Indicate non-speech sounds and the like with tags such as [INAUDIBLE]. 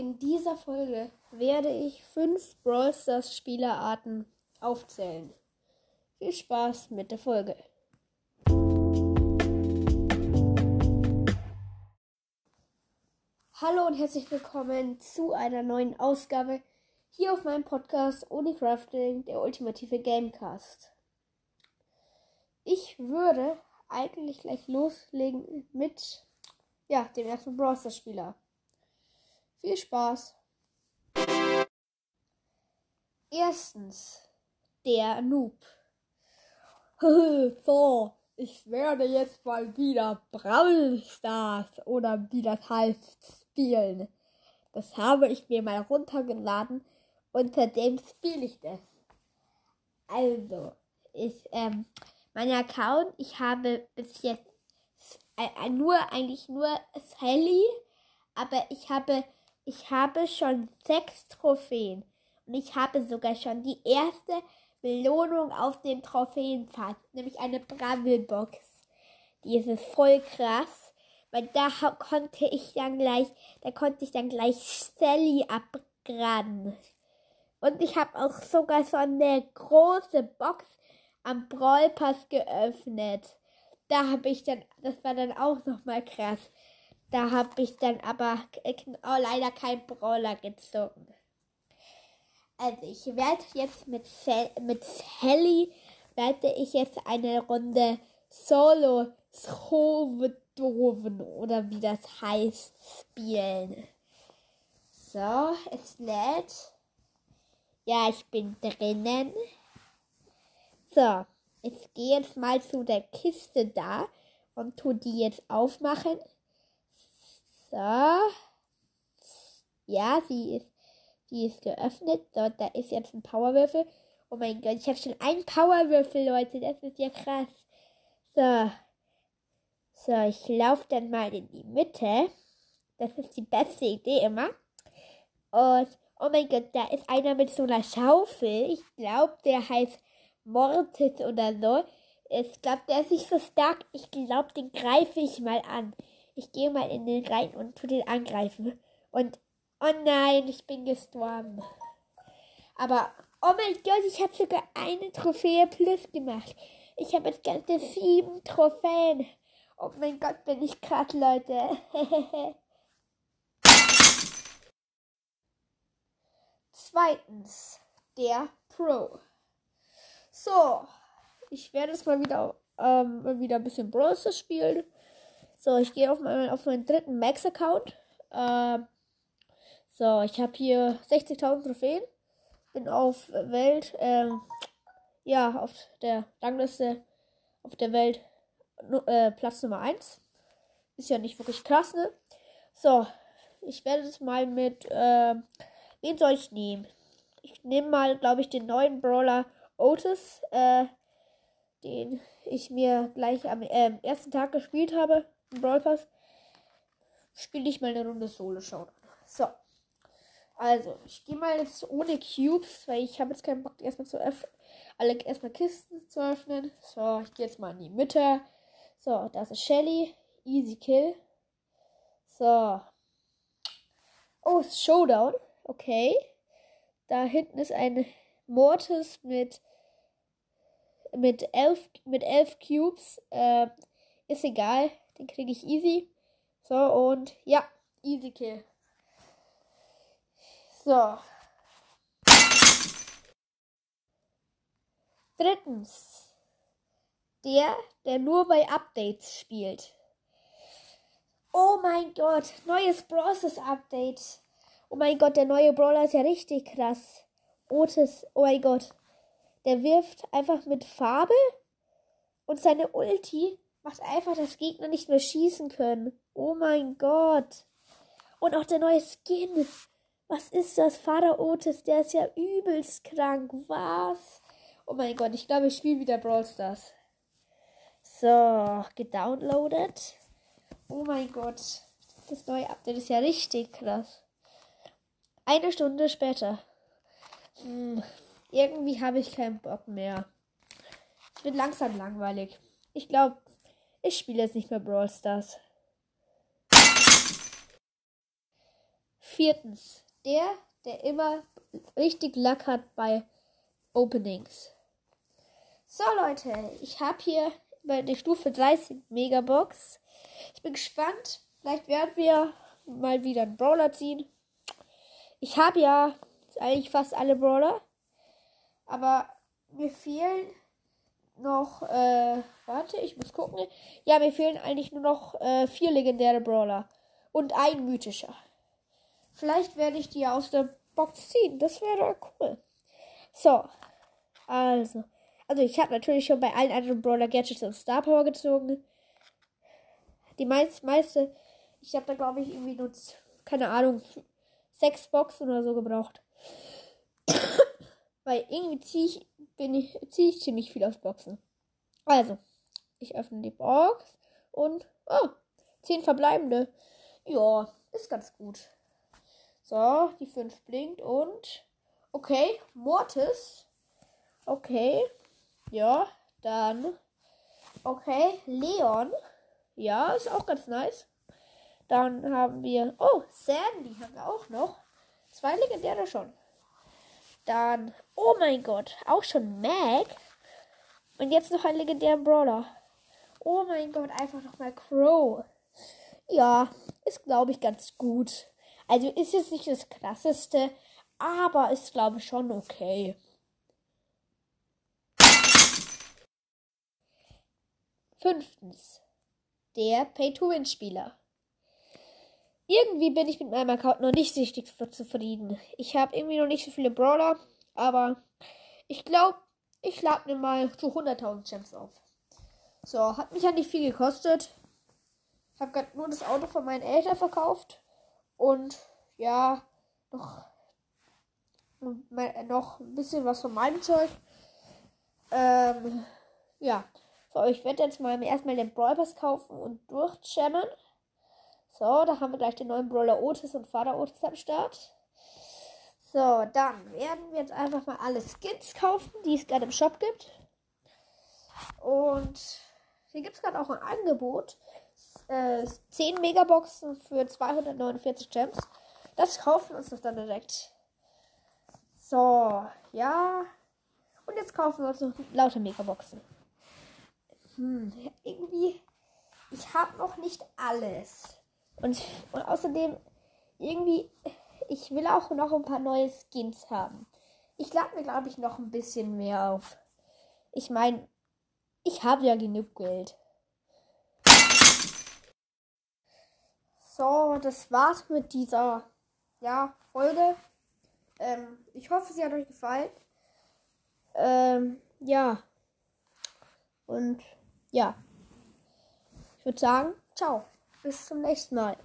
In dieser Folge werde ich fünf Brawl Stars Spielerarten aufzählen. Viel Spaß mit der Folge. Hallo und herzlich willkommen zu einer neuen Ausgabe hier auf meinem Podcast Ohne Crafting, der ultimative Gamecast. Ich würde eigentlich gleich loslegen mit ja, dem ersten Brawl Stars Spieler. Viel Spaß! Erstens, der Noob. [LAUGHS] so, ich werde jetzt mal wieder Brawl Stars oder wie das heißt spielen. Das habe ich mir mal runtergeladen und seitdem spiele ich das. Also, ich, ähm, mein Account, ich habe bis jetzt äh, nur, eigentlich nur Sally, aber ich habe ich habe schon sechs Trophäen und ich habe sogar schon die erste Belohnung auf dem Trophäenpfad, nämlich eine Brammelbox. Die ist voll krass, weil da konnte ich dann gleich, da konnte ich dann gleich Sally abgraben. Und ich habe auch sogar so eine große Box am Brawl-Pass geöffnet. Da habe ich dann, das war dann auch nochmal krass. Da habe ich dann aber oh, leider kein Brawler gezogen. Also ich werde jetzt mit, mit Sally werde ich jetzt eine Runde Solo Strovedoven oder wie das heißt spielen. So, es lädt. Ja, ich bin drinnen. So, ich gehe jetzt mal zu der Kiste da und tu die jetzt aufmachen. So. Ja, sie ist, sie ist geöffnet. So, da ist jetzt ein Powerwürfel. Oh mein Gott, ich habe schon einen Powerwürfel, Leute. Das ist ja krass. So. So, ich laufe dann mal in die Mitte. Das ist die beste Idee immer. Und, oh mein Gott, da ist einer mit so einer Schaufel. Ich glaube, der heißt Mortis oder so. Ich glaube, der ist nicht so stark. Ich glaube, den greife ich mal an. Ich gehe mal in den rein und tu den angreifen. Und, oh nein, ich bin gestorben. Aber, oh mein Gott, ich habe sogar eine Trophäe plus gemacht. Ich habe jetzt ganze sieben Trophäen. Oh mein Gott, bin ich krass, Leute. [LAUGHS] Zweitens, der Pro. So, ich werde jetzt mal wieder, ähm, wieder ein bisschen Bros. spielen. So, ich gehe auf, mein, auf meinen dritten Max-Account. Ähm, so, ich habe hier 60.000 Trophäen. Bin auf Welt, ähm, ja, auf der Rangliste auf der Welt äh, Platz Nummer 1. Ist ja nicht wirklich krass, ne? So, ich werde es mal mit, äh, wen soll ich nehmen? Ich nehme mal, glaube ich, den neuen Brawler Otis, äh, den ich mir gleich am äh, ersten Tag gespielt habe Brawl Pass, spiele ich mal eine Runde Solo Showdown. So. Also, ich gehe mal jetzt ohne Cubes, weil ich habe jetzt keinen Bock, erstmal zu öffnen. Alle erstmal Kisten zu öffnen. So, ich gehe jetzt mal in die Mitte. So, das ist Shelly. Easy Kill. So. Oh, ist Showdown. Okay. Da hinten ist ein Mortis mit mit elf mit elf Cubes. Äh, ist egal. Den kriege ich easy. So, und ja, easy kill. So. Drittens. Der, der nur bei Updates spielt. Oh mein Gott, neues Brawlers Update. Oh mein Gott, der neue Brawler ist ja richtig krass. Otis, oh mein Gott. Der wirft einfach mit Farbe und seine Ulti macht einfach, dass Gegner nicht mehr schießen können. Oh mein Gott. Und auch der neue Skin. Was ist das? Vater Otis, der ist ja übelst krank. Was? Oh mein Gott, ich glaube, ich spiele wieder Brawl Stars. So, gedownloadet. Oh mein Gott. Das neue Update ist ja richtig krass. Eine Stunde später. Hm, irgendwie habe ich keinen Bock mehr. Es wird langsam langweilig. Ich glaube, ich spiele jetzt nicht mehr Brawl Stars. Viertens, der, der immer richtig Lack hat bei Openings. So Leute, ich habe hier bei der Stufe 30 Megabox. Ich bin gespannt. Vielleicht werden wir mal wieder einen Brawler ziehen. Ich habe ja eigentlich fast alle Brawler. Aber mir fehlen noch, äh, warte, ich muss gucken. Ja, mir fehlen eigentlich nur noch äh, vier legendäre Brawler. Und ein mythischer. Vielleicht werde ich die aus der Box ziehen. Das wäre cool. So. Also. Also ich habe natürlich schon bei allen anderen Brawler Gadgets und Star Power gezogen. Die meist, meiste, ich habe da glaube ich irgendwie nur, keine Ahnung, sechs Boxen oder so gebraucht. [COUGHS] Weil irgendwie ziehe ich, bin ich, ziehe ich ziemlich viel aus Boxen. Also, ich öffne die Box und, oh, zehn verbleibende. Ja, ist ganz gut. So, die fünf blinkt und, okay, Mortis. Okay, ja, dann. Okay, Leon. Ja, ist auch ganz nice. Dann haben wir. Oh, Sandy haben wir auch noch. Zwei legendäre schon. Dann. Oh mein Gott, auch schon Mac. Und jetzt noch ein legendärer Brawler. Oh mein Gott, einfach nochmal Crow. Ja, ist glaube ich ganz gut. Also ist jetzt nicht das krasseste, aber ist glaube ich schon okay. Fünftens. Der Pay-to-Win-Spieler. Irgendwie bin ich mit meinem Account noch nicht richtig zufrieden. Ich habe irgendwie noch nicht so viele Brawler, aber ich glaube, ich lade mir mal zu 100.000 Gems auf. So, hat mich ja nicht viel gekostet. Ich habe gerade nur das Auto von meinen Eltern verkauft und ja, noch, noch ein bisschen was von meinem Zeug. Ähm, ja. So, ich werde jetzt mal erstmal den Brawl Pass kaufen und durchjammen. So, da haben wir gleich den neuen Brawler Otis und Vater Otis am Start. So, dann werden wir jetzt einfach mal alle Skins kaufen, die es gerade im Shop gibt. Und hier gibt es gerade auch ein Angebot. Äh, 10 Megaboxen für 249 Gems. Das kaufen wir uns das dann direkt. So, ja. Und jetzt kaufen wir uns noch lauter Megaboxen hm, irgendwie, ich habe noch nicht alles. Und, und außerdem, irgendwie, ich will auch noch ein paar neue Skins haben. Ich lade mir, glaube ich, noch ein bisschen mehr auf. Ich meine, ich habe ja genug Geld. So, das war's mit dieser ja, Folge. Ähm, ich hoffe, sie hat euch gefallen. Ähm, ja. Und ja. Ich würde sagen, ciao. Bis zum nächsten Mal.